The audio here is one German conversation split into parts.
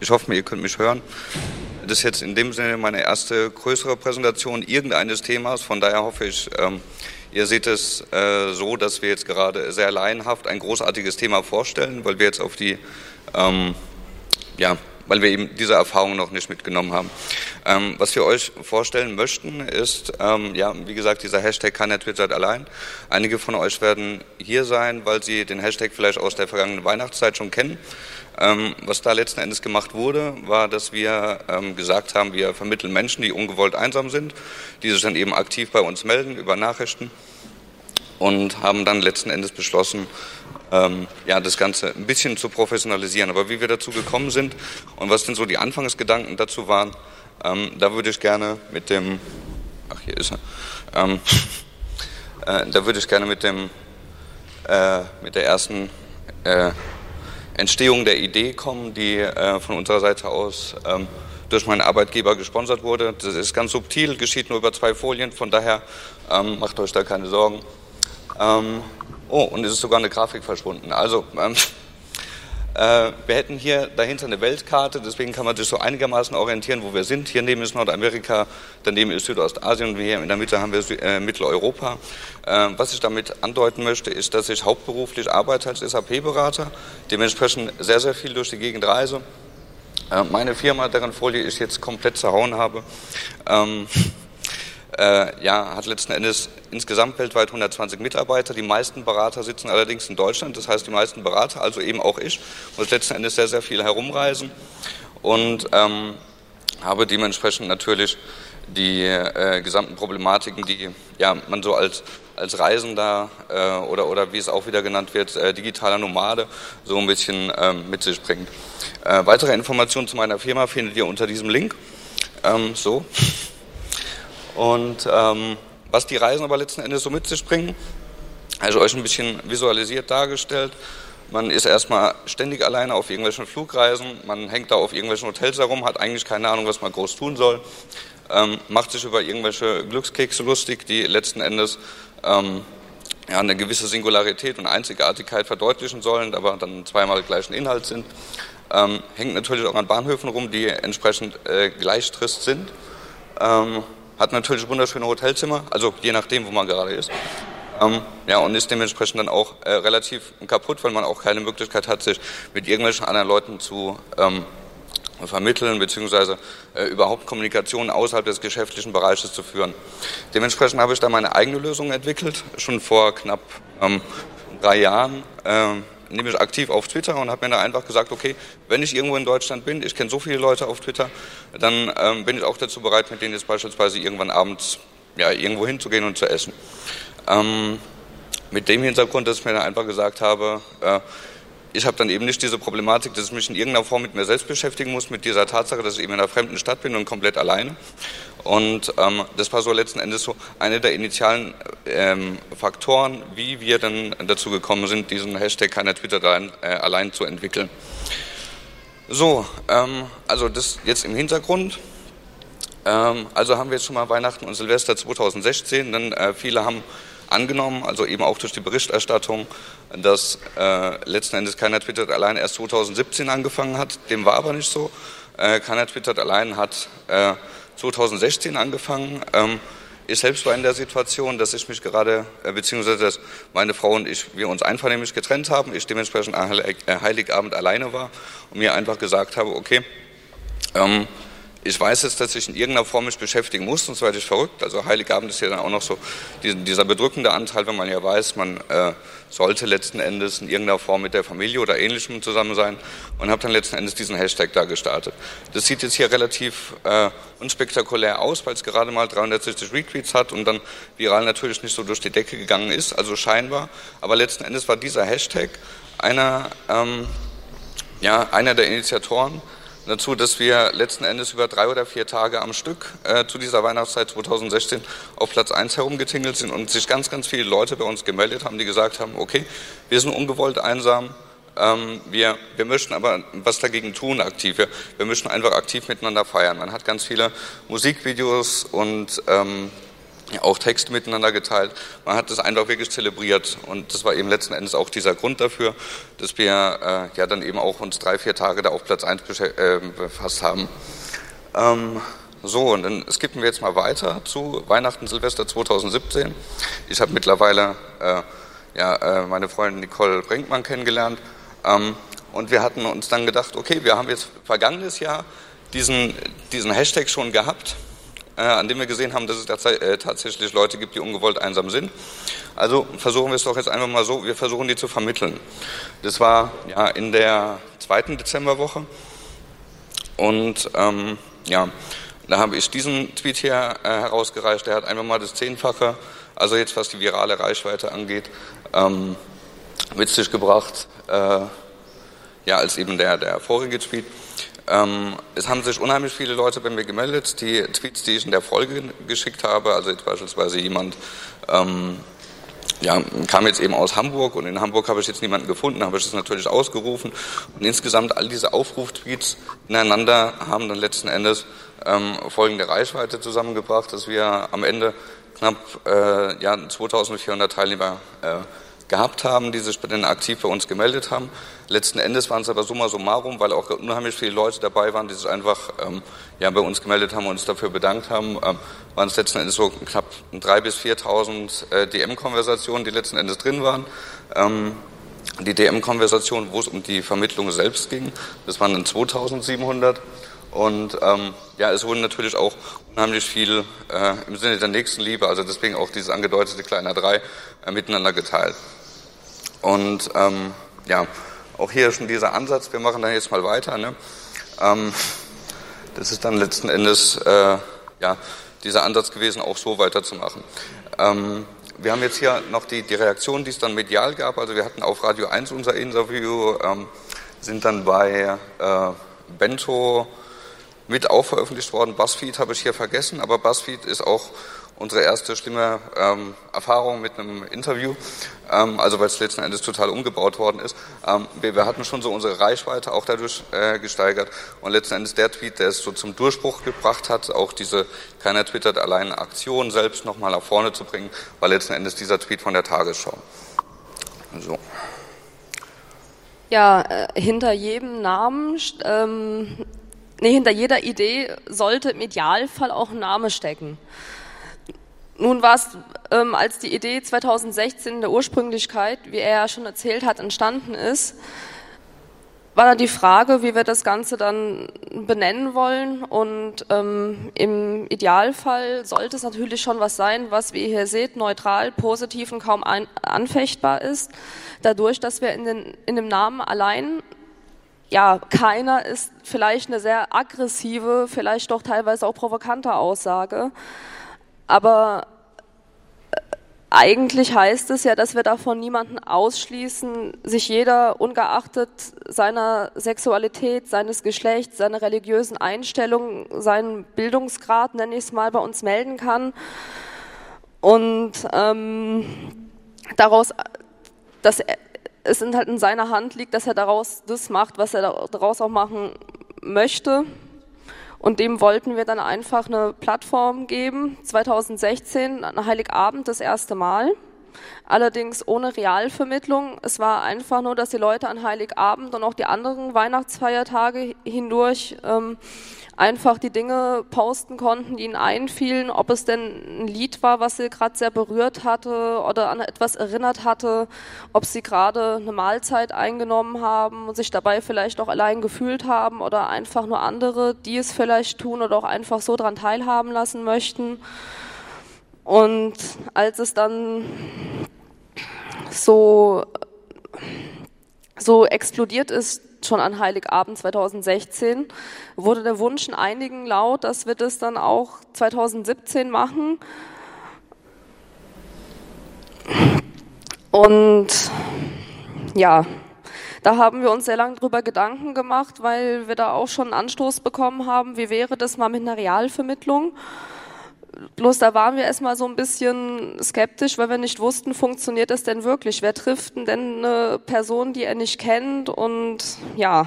Ich hoffe, ihr könnt mich hören. Das ist jetzt in dem Sinne meine erste größere Präsentation irgendeines Themas. Von daher hoffe ich, ähm, ihr seht es äh, so, dass wir jetzt gerade sehr laienhaft ein großartiges Thema vorstellen, weil wir jetzt auf die ähm, ja, weil wir eben diese Erfahrung noch nicht mitgenommen haben. Ähm, was wir euch vorstellen möchten, ist, ähm, ja, wie gesagt, dieser Hashtag keiner twittert allein. Einige von euch werden hier sein, weil sie den Hashtag vielleicht aus der vergangenen Weihnachtszeit schon kennen. Ähm, was da letzten Endes gemacht wurde, war, dass wir ähm, gesagt haben, wir vermitteln Menschen, die ungewollt einsam sind, die sich dann eben aktiv bei uns melden über Nachrichten und haben dann letzten Endes beschlossen, ähm, ja, das Ganze ein bisschen zu professionalisieren. Aber wie wir dazu gekommen sind und was denn so die Anfangsgedanken dazu waren, ähm, da würde ich gerne mit dem, ach hier ist er, ähm, äh, da würde ich gerne mit dem, äh, mit der ersten äh, Entstehung der Idee kommen, die äh, von unserer Seite aus ähm, durch meinen Arbeitgeber gesponsert wurde. Das ist ganz subtil, geschieht nur über zwei Folien, von daher ähm, macht euch da keine Sorgen. Ähm, Oh, und es ist sogar eine Grafik verschwunden. Also, ähm, äh, wir hätten hier dahinter eine Weltkarte, deswegen kann man sich so einigermaßen orientieren, wo wir sind. Hier neben ist Nordamerika, daneben ist Südostasien und hier in der Mitte haben wir äh, Mitteleuropa. Äh, was ich damit andeuten möchte, ist, dass ich hauptberuflich arbeite als SAP-Berater, dementsprechend sehr, sehr viel durch die Gegend reise. Äh, meine Firma, deren Folie ich jetzt komplett zerhauen habe, ähm, äh, ja, hat letzten Endes insgesamt weltweit 120 Mitarbeiter. Die meisten Berater sitzen allerdings in Deutschland. Das heißt, die meisten Berater, also eben auch ich, muss letzten Endes sehr, sehr viel herumreisen und ähm, habe dementsprechend natürlich die äh, gesamten Problematiken, die ja, man so als, als Reisender äh, oder, oder wie es auch wieder genannt wird, äh, digitaler Nomade so ein bisschen ähm, mit sich bringt. Äh, weitere Informationen zu meiner Firma findet ihr unter diesem Link. Ähm, so. Und ähm, was die Reisen aber letzten Endes so mit sich bringen, also euch ein bisschen visualisiert dargestellt. Man ist erstmal ständig alleine auf irgendwelchen Flugreisen, man hängt da auf irgendwelchen Hotels herum, hat eigentlich keine Ahnung, was man groß tun soll, ähm, macht sich über irgendwelche Glückskekse lustig, die letzten Endes ähm, ja, eine gewisse Singularität und Einzigartigkeit verdeutlichen sollen, aber dann zweimal gleichen Inhalt sind. Ähm, hängt natürlich auch an Bahnhöfen rum, die entsprechend äh, gleich trist sind. Hat natürlich wunderschöne Hotelzimmer, also je nachdem, wo man gerade ist. Ähm, ja, und ist dementsprechend dann auch äh, relativ kaputt, weil man auch keine Möglichkeit hat, sich mit irgendwelchen anderen Leuten zu ähm, vermitteln, beziehungsweise äh, überhaupt Kommunikation außerhalb des geschäftlichen Bereiches zu führen. Dementsprechend habe ich da meine eigene Lösung entwickelt, schon vor knapp ähm, drei Jahren. Ähm, nehme ich aktiv auf Twitter und habe mir da einfach gesagt, okay, wenn ich irgendwo in Deutschland bin, ich kenne so viele Leute auf Twitter, dann ähm, bin ich auch dazu bereit, mit denen jetzt beispielsweise irgendwann abends ja, irgendwo hinzugehen und zu essen. Ähm, mit dem Hintergrund, dass ich mir dann einfach gesagt habe, äh, ich habe dann eben nicht diese Problematik, dass ich mich in irgendeiner Form mit mir selbst beschäftigen muss, mit dieser Tatsache, dass ich eben in einer fremden Stadt bin und komplett alleine. Und ähm, das war so letzten Endes so eine der initialen ähm, Faktoren, wie wir dann dazu gekommen sind, diesen Hashtag keiner Twitter allein, äh, allein zu entwickeln. So, ähm, also das jetzt im Hintergrund. Ähm, also haben wir jetzt schon mal Weihnachten und Silvester 2016, dann äh, viele haben angenommen, also eben auch durch die Berichterstattung, dass äh, letzten Endes keiner twittert allein erst 2017 angefangen hat. Dem war aber nicht so. Äh, keiner twittert allein hat äh, 2016 angefangen. Ähm, ich selbst war in der Situation, dass ich mich gerade, äh, beziehungsweise dass meine Frau und ich, wir uns einvernehmlich getrennt haben, ich dementsprechend an Heiligabend alleine war und mir einfach gesagt habe, okay, ähm, ich weiß jetzt, dass ich in irgendeiner Form mich beschäftigen muss, sonst werde ich verrückt. Also Heiligabend ist ja dann auch noch so dieser bedrückende Anteil, wenn man ja weiß, man äh, sollte letzten Endes in irgendeiner Form mit der Familie oder Ähnlichem zusammen sein und habe dann letzten Endes diesen Hashtag da gestartet. Das sieht jetzt hier relativ äh, unspektakulär aus, weil es gerade mal 360 Retweets hat und dann viral natürlich nicht so durch die Decke gegangen ist, also scheinbar. Aber letzten Endes war dieser Hashtag einer, ähm, ja, einer der Initiatoren, dazu, dass wir letzten Endes über drei oder vier Tage am Stück äh, zu dieser Weihnachtszeit 2016 auf Platz 1 herumgetingelt sind und sich ganz, ganz viele Leute bei uns gemeldet haben, die gesagt haben, okay, wir sind ungewollt einsam, ähm, wir, wir möchten aber was dagegen tun aktiv. Wir, wir möchten einfach aktiv miteinander feiern. Man hat ganz viele Musikvideos und ähm, auch Texte miteinander geteilt. Man hat das einfach wirklich zelebriert und das war eben letzten Endes auch dieser Grund dafür, dass wir äh, ja dann eben auch uns drei, vier Tage da auf Platz 1 äh, befasst haben. Ähm, so, und dann skippen wir jetzt mal weiter zu Weihnachten, Silvester 2017. Ich habe mittlerweile äh, ja, äh, meine Freundin Nicole Brinkmann kennengelernt ähm, und wir hatten uns dann gedacht, okay, wir haben jetzt vergangenes Jahr diesen, diesen Hashtag schon gehabt an dem wir gesehen haben, dass es äh, tatsächlich Leute gibt, die ungewollt einsam sind. Also versuchen wir es doch jetzt einfach mal so, wir versuchen die zu vermitteln. Das war ja in der zweiten Dezemberwoche und ähm, ja, da habe ich diesen Tweet hier äh, herausgereicht, der hat einfach mal das Zehnfache, also jetzt was die virale Reichweite angeht, ähm, witzig gebracht, äh, ja, als eben der, der vorige Tweet. Ähm, es haben sich unheimlich viele Leute bei mir gemeldet, die Tweets, die ich in der Folge geschickt habe, also jetzt beispielsweise jemand, ähm, ja, kam jetzt eben aus Hamburg und in Hamburg habe ich jetzt niemanden gefunden, habe ich das natürlich ausgerufen. Und insgesamt all diese Aufruftweets ineinander haben dann letzten Endes ähm, folgende Reichweite zusammengebracht, dass wir am Ende knapp äh, ja, 2400 Teilnehmer äh, gehabt haben, die sich dann aktiv bei uns gemeldet haben. Letzten Endes waren es aber summa summarum, weil auch unheimlich viele Leute dabei waren, die sich einfach ähm, ja, bei uns gemeldet haben und uns dafür bedankt haben, ähm, waren es letzten Endes so knapp 3.000 bis 4.000 äh, DM-Konversationen, die letzten Endes drin waren. Ähm, die DM-Konversation, wo es um die Vermittlung selbst ging, das waren dann 2.700. Und ähm, ja, es wurden natürlich auch unheimlich viel äh, im Sinne der Nächstenliebe, also deswegen auch dieses angedeutete kleiner drei, äh, miteinander geteilt. Und ähm, ja, auch hier schon dieser Ansatz, wir machen dann jetzt mal weiter. Ne? Ähm, das ist dann letzten Endes äh, ja, dieser Ansatz gewesen, auch so weiterzumachen. Ähm, wir haben jetzt hier noch die, die Reaktion, die es dann medial gab. Also wir hatten auf Radio 1 unser Interview, ähm, sind dann bei äh, Bento mit auch veröffentlicht worden. Buzzfeed habe ich hier vergessen, aber Buzzfeed ist auch unsere erste schlimme ähm, Erfahrung mit einem Interview, ähm, also weil es letzten Endes total umgebaut worden ist. Ähm, wir, wir, hatten schon so unsere Reichweite auch dadurch äh, gesteigert und letzten Endes der Tweet, der es so zum Durchbruch gebracht hat, auch diese keiner twittert allein Aktion selbst nochmal nach vorne zu bringen, war letzten Endes dieser Tweet von der Tagesschau. So. Ja, äh, hinter jedem Namen ähm, nee, hinter jeder Idee sollte im Idealfall auch ein Name stecken. Nun war es, ähm, als die Idee 2016 in der Ursprünglichkeit, wie er ja schon erzählt hat, entstanden ist, war dann die Frage, wie wir das Ganze dann benennen wollen. Und ähm, im Idealfall sollte es natürlich schon was sein, was, wie ihr hier seht, neutral, positiv und kaum anfechtbar ist. Dadurch, dass wir in, den, in dem Namen allein ja, keiner ist vielleicht eine sehr aggressive, vielleicht doch teilweise auch provokante Aussage. Aber äh, eigentlich heißt es ja, dass wir davon niemanden ausschließen, sich jeder ungeachtet seiner Sexualität, seines Geschlechts, seiner religiösen Einstellung, seinen Bildungsgrad, nenne ich es mal, bei uns melden kann. Und ähm, daraus, dass es halt in seiner Hand liegt, dass er daraus das macht, was er daraus auch machen möchte. Und dem wollten wir dann einfach eine Plattform geben. 2016, an Heiligabend das erste Mal. Allerdings ohne Realvermittlung. Es war einfach nur, dass die Leute an Heiligabend und auch die anderen Weihnachtsfeiertage hindurch ähm, einfach die Dinge posten konnten, die ihnen einfielen, ob es denn ein Lied war, was sie gerade sehr berührt hatte oder an etwas erinnert hatte, ob sie gerade eine Mahlzeit eingenommen haben und sich dabei vielleicht auch allein gefühlt haben oder einfach nur andere, die es vielleicht tun oder auch einfach so daran teilhaben lassen möchten. Und als es dann so, so explodiert ist, schon an Heiligabend 2016 wurde der Wunsch in einigen laut, dass wir das dann auch 2017 machen. Und ja, da haben wir uns sehr lange drüber Gedanken gemacht, weil wir da auch schon einen Anstoß bekommen haben, wie wäre das mal mit einer Realvermittlung. Bloß da waren wir erstmal so ein bisschen skeptisch, weil wir nicht wussten, funktioniert das denn wirklich? Wer trifft denn eine Person, die er nicht kennt? Und ja,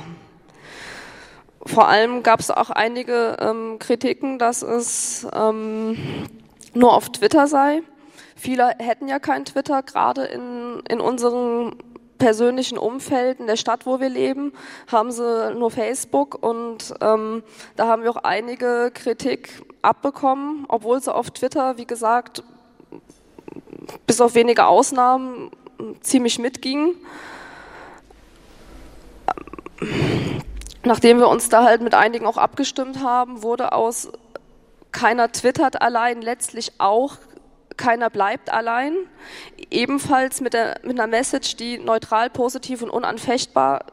vor allem gab es auch einige ähm, Kritiken, dass es ähm, nur auf Twitter sei. Viele hätten ja kein Twitter, gerade in, in unseren persönlichen Umfeld, in der Stadt, wo wir leben, haben sie nur Facebook und ähm, da haben wir auch einige Kritik abbekommen, obwohl sie auf Twitter, wie gesagt, bis auf wenige Ausnahmen ziemlich mitgingen. Nachdem wir uns da halt mit einigen auch abgestimmt haben, wurde aus keiner twittert allein letztlich auch keiner bleibt allein. Ebenfalls mit, der, mit einer Message, die neutral, positiv und unanfechtbar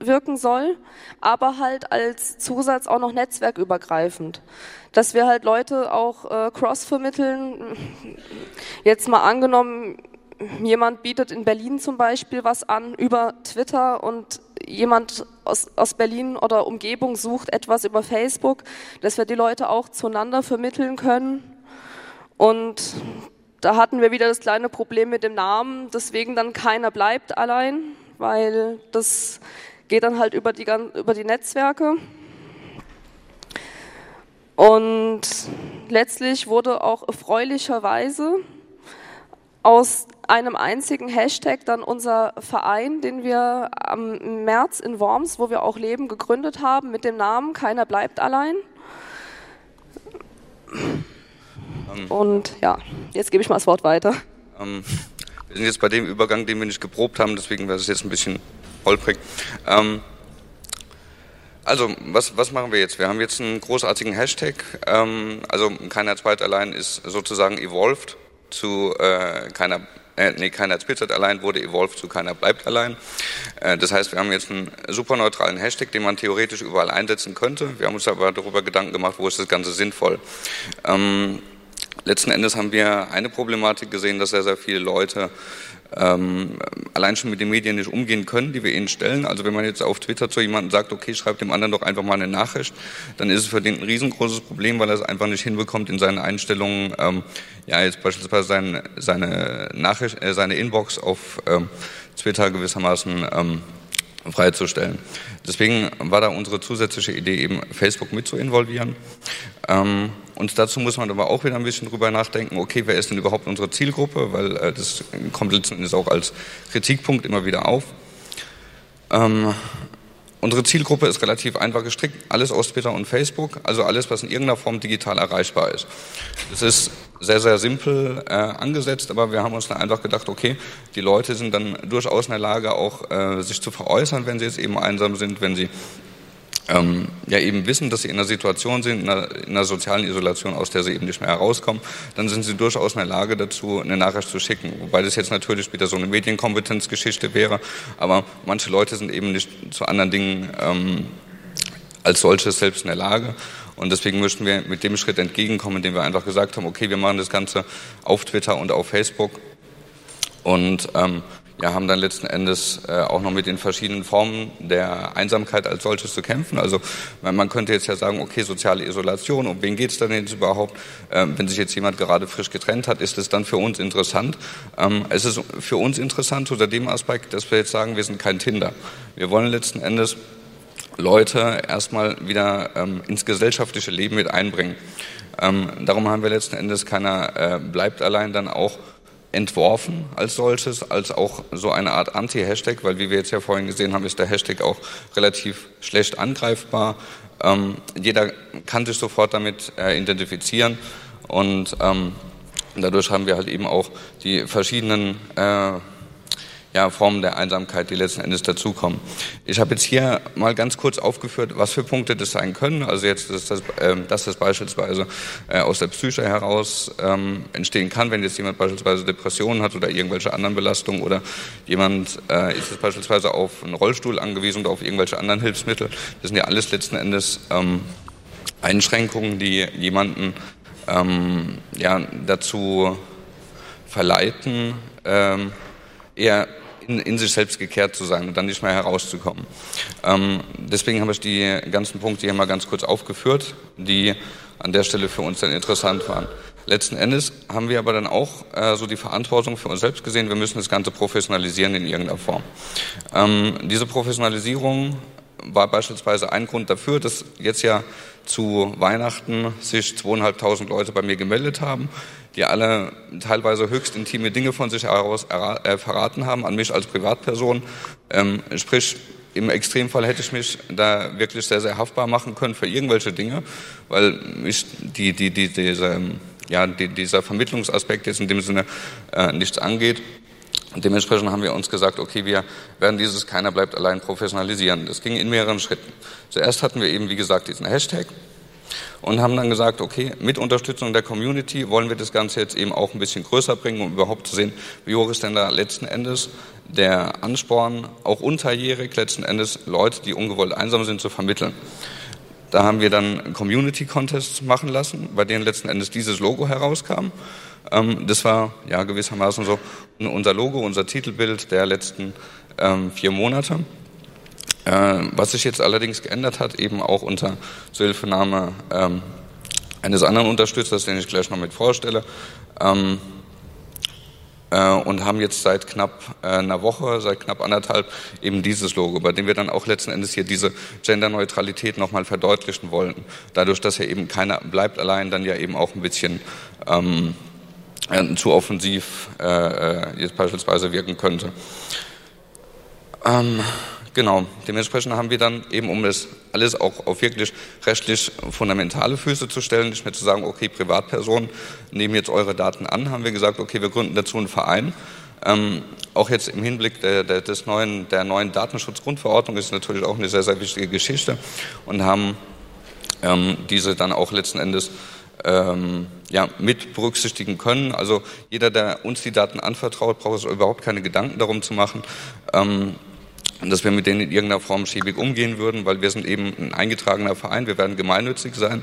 wirken soll, aber halt als Zusatz auch noch netzwerkübergreifend. Dass wir halt Leute auch äh, cross vermitteln. Jetzt mal angenommen, jemand bietet in Berlin zum Beispiel was an über Twitter und jemand aus, aus Berlin oder Umgebung sucht etwas über Facebook, dass wir die Leute auch zueinander vermitteln können. Und da hatten wir wieder das kleine Problem mit dem Namen, deswegen dann keiner bleibt allein, weil das geht dann halt über die, über die Netzwerke. Und letztlich wurde auch erfreulicherweise aus einem einzigen Hashtag dann unser Verein, den wir am März in Worms, wo wir auch leben, gegründet haben mit dem Namen Keiner bleibt allein. Ähm, Und ja, jetzt gebe ich mal das Wort weiter. Ähm, wir sind jetzt bei dem Übergang, den wir nicht geprobt haben, deswegen wäre es jetzt ein bisschen holprig. Ähm, also, was, was machen wir jetzt? Wir haben jetzt einen großartigen Hashtag. Ähm, also, keiner zweit allein ist sozusagen evolved zu äh, keiner äh, nee, keiner twittert allein, wurde evolved zu keiner bleibt allein. Äh, das heißt, wir haben jetzt einen super neutralen Hashtag, den man theoretisch überall einsetzen könnte. Wir haben uns aber darüber Gedanken gemacht, wo ist das Ganze sinnvoll. Ähm, letzten Endes haben wir eine Problematik gesehen, dass sehr, sehr viele Leute ähm, allein schon mit den Medien nicht umgehen können, die wir ihnen stellen. Also wenn man jetzt auf Twitter zu jemandem sagt, okay, schreibt dem anderen doch einfach mal eine Nachricht, dann ist es für den ein riesengroßes Problem, weil er es einfach nicht hinbekommt, in seinen Einstellungen, ähm, ja, jetzt beispielsweise sein, seine Nachricht, äh, seine Inbox auf ähm, Twitter gewissermaßen ähm, freizustellen. Deswegen war da unsere zusätzliche Idee eben, Facebook mit zu involvieren. Ähm, und dazu muss man aber auch wieder ein bisschen drüber nachdenken, okay, wer ist denn überhaupt unsere Zielgruppe, weil äh, das kommt letzten Endes auch als Kritikpunkt immer wieder auf. Ähm, Unsere Zielgruppe ist relativ einfach gestrickt, alles aus Twitter und Facebook, also alles, was in irgendeiner Form digital erreichbar ist. Das ist sehr, sehr simpel äh, angesetzt, aber wir haben uns dann einfach gedacht, okay, die Leute sind dann durchaus in der Lage, auch äh, sich zu veräußern, wenn sie jetzt eben einsam sind, wenn sie ähm, ja eben wissen, dass sie in einer Situation sind, in einer, in einer, sozialen Isolation, aus der sie eben nicht mehr herauskommen, dann sind sie durchaus in der Lage dazu, eine Nachricht zu schicken. Wobei das jetzt natürlich wieder so eine Medienkompetenzgeschichte wäre, aber manche Leute sind eben nicht zu anderen Dingen ähm, als solches selbst in der Lage. Und deswegen möchten wir mit dem Schritt entgegenkommen, indem wir einfach gesagt haben, okay, wir machen das Ganze auf Twitter und auf Facebook und ähm, ja, haben dann letzten Endes äh, auch noch mit den verschiedenen Formen der Einsamkeit als solches zu kämpfen. Also man könnte jetzt ja sagen, okay, soziale Isolation, um wen geht es denn jetzt überhaupt? Ähm, wenn sich jetzt jemand gerade frisch getrennt hat, ist es dann für uns interessant? Ähm, es ist für uns interessant unter dem Aspekt, dass wir jetzt sagen, wir sind kein Tinder. Wir wollen letzten Endes Leute erstmal wieder ähm, ins gesellschaftliche Leben mit einbringen. Ähm, darum haben wir letzten Endes keiner äh, bleibt allein dann auch entworfen als solches, als auch so eine Art Anti-Hashtag, weil wie wir jetzt ja vorhin gesehen haben, ist der Hashtag auch relativ schlecht angreifbar. Ähm, jeder kann sich sofort damit äh, identifizieren und ähm, dadurch haben wir halt eben auch die verschiedenen äh, ja, Formen der Einsamkeit, die letzten Endes dazukommen. Ich habe jetzt hier mal ganz kurz aufgeführt, was für Punkte das sein können. Also jetzt, dass das, äh, dass das beispielsweise äh, aus der Psyche heraus ähm, entstehen kann, wenn jetzt jemand beispielsweise Depressionen hat oder irgendwelche anderen Belastungen oder jemand äh, ist jetzt beispielsweise auf einen Rollstuhl angewiesen oder auf irgendwelche anderen Hilfsmittel. Das sind ja alles letzten Endes ähm, Einschränkungen, die jemanden ähm, ja, dazu verleiten, ähm, eher in, in, sich selbst gekehrt zu sein und dann nicht mehr herauszukommen. Ähm, deswegen habe ich die ganzen Punkte hier mal ganz kurz aufgeführt, die an der Stelle für uns dann interessant waren. Letzten Endes haben wir aber dann auch äh, so die Verantwortung für uns selbst gesehen, wir müssen das Ganze professionalisieren in irgendeiner Form. Ähm, diese Professionalisierung war beispielsweise ein Grund dafür, dass jetzt ja zu Weihnachten sich zweieinhalbtausend Leute bei mir gemeldet haben, die alle teilweise höchst intime Dinge von sich heraus äh, verraten haben an mich als Privatperson. Ähm, sprich, im Extremfall hätte ich mich da wirklich sehr, sehr haftbar machen können für irgendwelche Dinge, weil mich die, die, die, diese, ja, die, dieser Vermittlungsaspekt jetzt in dem Sinne äh, nichts angeht. Dementsprechend haben wir uns gesagt, okay, wir werden dieses Keiner bleibt allein professionalisieren. Das ging in mehreren Schritten. Zuerst hatten wir eben, wie gesagt, diesen Hashtag und haben dann gesagt, okay, mit Unterstützung der Community wollen wir das Ganze jetzt eben auch ein bisschen größer bringen, um überhaupt zu sehen, wie hoch ist denn da letzten Endes der Ansporn, auch unterjährig letzten Endes Leute, die ungewollt einsam sind, zu vermitteln. Da haben wir dann Community Contests machen lassen, bei denen letzten Endes dieses Logo herauskam. Ähm, das war ja gewissermaßen so unser Logo, unser Titelbild der letzten ähm, vier Monate. Äh, was sich jetzt allerdings geändert hat, eben auch unter Zuhilfenahme ähm, eines anderen Unterstützers, den ich gleich noch mit vorstelle, ähm, äh, und haben jetzt seit knapp äh, einer Woche, seit knapp anderthalb eben dieses Logo, bei dem wir dann auch letzten Endes hier diese Genderneutralität nochmal verdeutlichen wollten. Dadurch, dass ja eben keiner bleibt allein, dann ja eben auch ein bisschen ähm, äh, zu offensiv äh, äh, jetzt beispielsweise wirken könnte. Ähm, genau, dementsprechend haben wir dann eben, um das alles auch auf wirklich rechtlich fundamentale Füße zu stellen, nicht mehr zu sagen, okay, Privatpersonen nehmen jetzt eure Daten an, haben wir gesagt, okay, wir gründen dazu einen Verein. Ähm, auch jetzt im Hinblick der, der, des neuen, der neuen Datenschutzgrundverordnung ist natürlich auch eine sehr, sehr wichtige Geschichte und haben ähm, diese dann auch letzten Endes ähm, ja, mit berücksichtigen können. Also jeder, der uns die Daten anvertraut, braucht sich überhaupt keine Gedanken darum zu machen, ähm, dass wir mit denen in irgendeiner Form schäbig umgehen würden, weil wir sind eben ein eingetragener Verein, wir werden gemeinnützig sein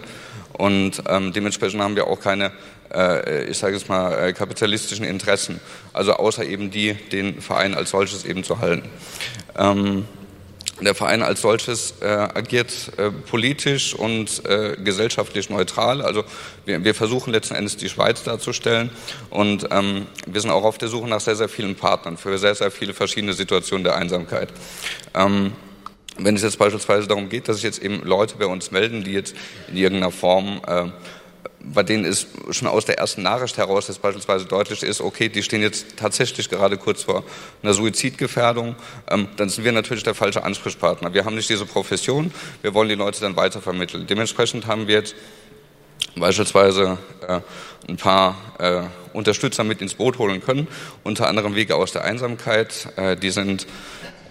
und ähm, dementsprechend haben wir auch keine, äh, ich sage es mal, äh, kapitalistischen Interessen, also außer eben die, den Verein als solches eben zu halten. Ähm, der Verein als solches äh, agiert äh, politisch und äh, gesellschaftlich neutral. Also wir, wir, versuchen letzten Endes die Schweiz darzustellen und ähm, wir sind auch auf der Suche nach sehr, sehr vielen Partnern für sehr, sehr viele verschiedene Situationen der Einsamkeit. Ähm, wenn es jetzt beispielsweise darum geht, dass sich jetzt eben Leute bei uns melden, die jetzt in irgendeiner Form äh, bei denen ist schon aus der ersten Nachricht heraus dass beispielsweise deutlich ist, okay, die stehen jetzt tatsächlich gerade kurz vor einer Suizidgefährdung, ähm, dann sind wir natürlich der falsche Ansprechpartner. Wir haben nicht diese Profession, wir wollen die Leute dann weitervermitteln. Dementsprechend haben wir jetzt beispielsweise äh, ein paar äh, Unterstützer mit ins Boot holen können, unter anderem Wege aus der Einsamkeit, äh, die sind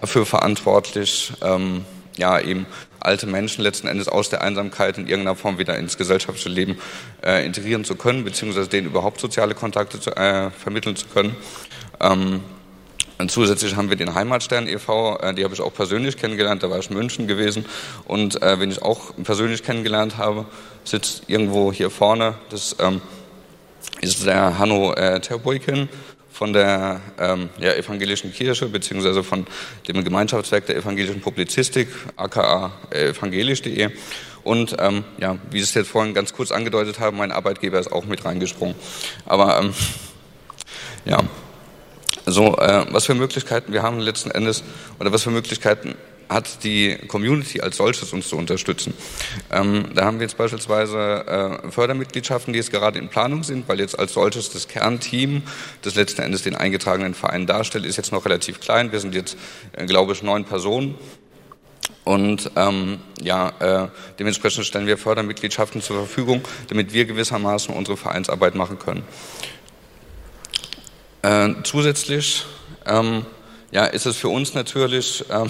dafür verantwortlich, ähm, ja, eben alte Menschen letzten Endes aus der Einsamkeit in irgendeiner Form wieder ins gesellschaftliche Leben äh, integrieren zu können, beziehungsweise denen überhaupt soziale Kontakte zu, äh, vermitteln zu können. Ähm, und zusätzlich haben wir den Heimatstern e.V., äh, die habe ich auch persönlich kennengelernt, da war ich in München gewesen. Und äh, wen ich auch persönlich kennengelernt habe, sitzt irgendwo hier vorne, das ähm, ist der Hanno äh, Terboiken von der ähm, ja, evangelischen Kirche beziehungsweise von dem Gemeinschaftswerk der evangelischen Publizistik, aka evangelisch.de. Und ähm, ja, wie Sie es jetzt vorhin ganz kurz angedeutet haben, mein Arbeitgeber ist auch mit reingesprungen. Aber ähm, ja, so äh, was für Möglichkeiten wir haben letzten Endes oder was für Möglichkeiten hat die Community als solches uns zu unterstützen. Ähm, da haben wir jetzt beispielsweise äh, Fördermitgliedschaften, die jetzt gerade in Planung sind, weil jetzt als solches das Kernteam, das letzten Endes den eingetragenen Verein darstellt, ist jetzt noch relativ klein. Wir sind jetzt, äh, glaube ich, neun Personen. Und ähm, ja, äh, dementsprechend stellen wir Fördermitgliedschaften zur Verfügung, damit wir gewissermaßen unsere Vereinsarbeit machen können. Äh, zusätzlich ähm, ja, ist es für uns natürlich ähm, äh,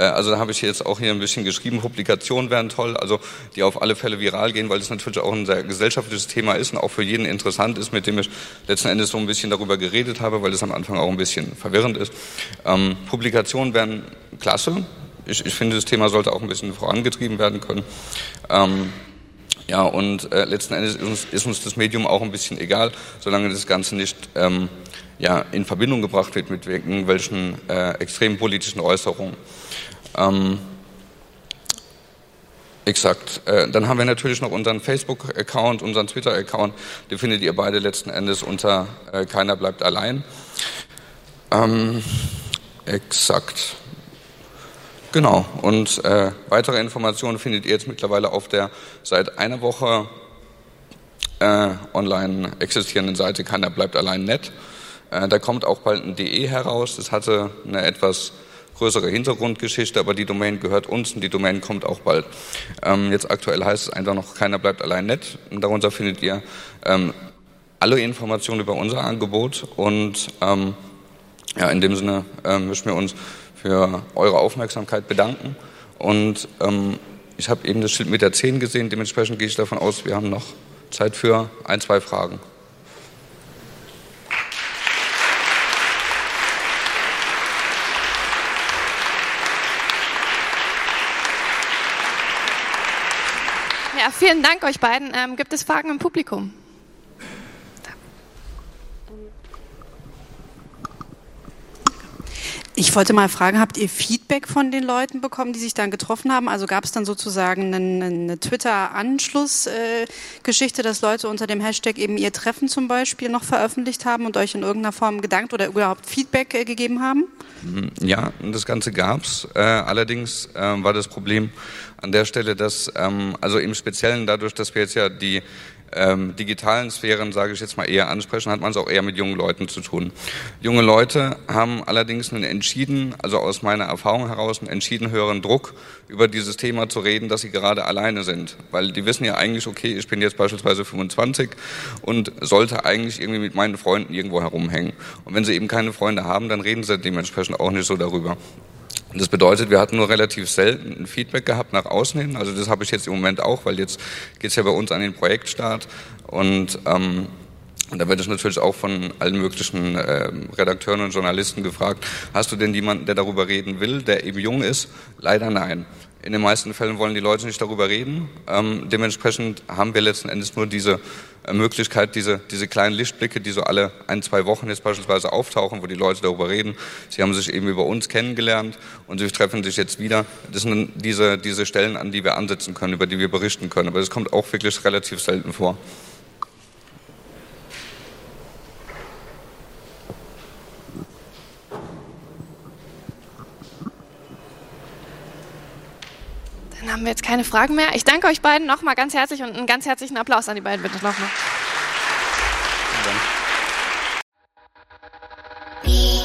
also da habe ich jetzt auch hier ein bisschen geschrieben, Publikationen wären toll, also die auf alle Fälle viral gehen, weil das natürlich auch ein sehr gesellschaftliches Thema ist und auch für jeden interessant ist, mit dem ich letzten Endes so ein bisschen darüber geredet habe, weil es am Anfang auch ein bisschen verwirrend ist. Ähm, Publikationen wären klasse. Ich, ich, finde, das Thema sollte auch ein bisschen vorangetrieben werden können. Ähm, ja, und äh, letzten Endes ist uns, ist uns, das Medium auch ein bisschen egal, solange das Ganze nicht ähm, ja, in Verbindung gebracht wird mit irgendwelchen äh, extremen politischen Äußerungen. Ähm, Exakt. Äh, dann haben wir natürlich noch unseren Facebook-Account, unseren Twitter-Account. Den findet ihr beide letzten Endes unter äh, Keiner bleibt allein. Ähm, exakt. Genau, und äh, weitere Informationen findet ihr jetzt mittlerweile auf der seit einer Woche äh, online existierenden Seite Keiner bleibt allein nett. Äh, da kommt auch bald ein DE heraus. Das hatte eine etwas größere Hintergrundgeschichte, aber die Domain gehört uns und die Domain kommt auch bald. Ähm, jetzt aktuell heißt es einfach noch, keiner bleibt allein nett. Und darunter findet ihr ähm, alle Informationen über unser Angebot und ähm, ja, in dem Sinne ähm, möchten wir uns für eure Aufmerksamkeit bedanken. Und ähm, ich habe eben das Schild mit der 10 gesehen, dementsprechend gehe ich davon aus, wir haben noch Zeit für ein, zwei Fragen. Vielen Dank euch beiden. Ähm, gibt es Fragen im Publikum? Ich wollte mal fragen, habt ihr Feedback von den Leuten bekommen, die sich dann getroffen haben? Also gab es dann sozusagen eine, eine Twitter-Anschlussgeschichte, äh, dass Leute unter dem Hashtag eben ihr Treffen zum Beispiel noch veröffentlicht haben und euch in irgendeiner Form gedankt oder überhaupt Feedback äh, gegeben haben? Mhm, ja, das Ganze gab's. Äh, allerdings äh, war das Problem an der Stelle, dass ähm, also im Speziellen dadurch, dass wir jetzt ja die ähm, digitalen Sphären, sage ich jetzt mal, eher ansprechen, hat man es auch eher mit jungen Leuten zu tun. Junge Leute haben allerdings einen entschieden, also aus meiner Erfahrung heraus, einen entschieden höheren Druck, über dieses Thema zu reden, dass sie gerade alleine sind. Weil die wissen ja eigentlich, okay, ich bin jetzt beispielsweise 25 und sollte eigentlich irgendwie mit meinen Freunden irgendwo herumhängen. Und wenn sie eben keine Freunde haben, dann reden sie dementsprechend auch nicht so darüber. Das bedeutet, wir hatten nur relativ selten ein Feedback gehabt nach außen hin. Also das habe ich jetzt im Moment auch, weil jetzt geht es ja bei uns an den Projektstart und ähm, und da wird es natürlich auch von allen möglichen äh, Redakteuren und Journalisten gefragt, hast du denn jemanden, der darüber reden will, der eben jung ist? Leider nein. In den meisten Fällen wollen die Leute nicht darüber reden. Ähm, dementsprechend haben wir letzten Endes nur diese äh, Möglichkeit, diese, diese kleinen Lichtblicke, die so alle ein, zwei Wochen jetzt beispielsweise auftauchen, wo die Leute darüber reden. Sie haben sich eben über uns kennengelernt und sie treffen sich jetzt wieder. Das sind diese, diese Stellen, an die wir ansetzen können, über die wir berichten können. Aber das kommt auch wirklich relativ selten vor. haben wir jetzt keine Fragen mehr. Ich danke euch beiden nochmal ganz herzlich und einen ganz herzlichen Applaus an die beiden bitte nochmal. Vielen Dank.